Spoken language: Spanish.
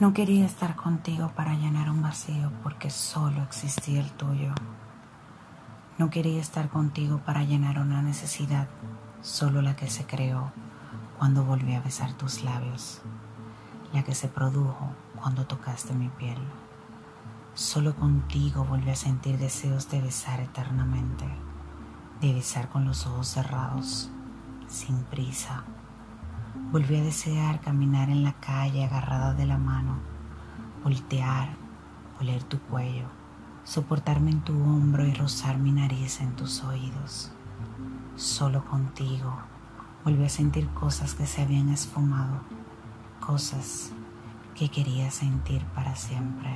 No quería estar contigo para llenar un vacío porque solo existía el tuyo. No quería estar contigo para llenar una necesidad, solo la que se creó cuando volví a besar tus labios, la que se produjo cuando tocaste mi piel. Solo contigo volví a sentir deseos de besar eternamente, de besar con los ojos cerrados, sin prisa Volví a desear caminar en la calle agarrada de la mano, voltear, oler tu cuello, soportarme en tu hombro y rozar mi nariz en tus oídos. Solo contigo volví a sentir cosas que se habían esfumado, cosas que quería sentir para siempre.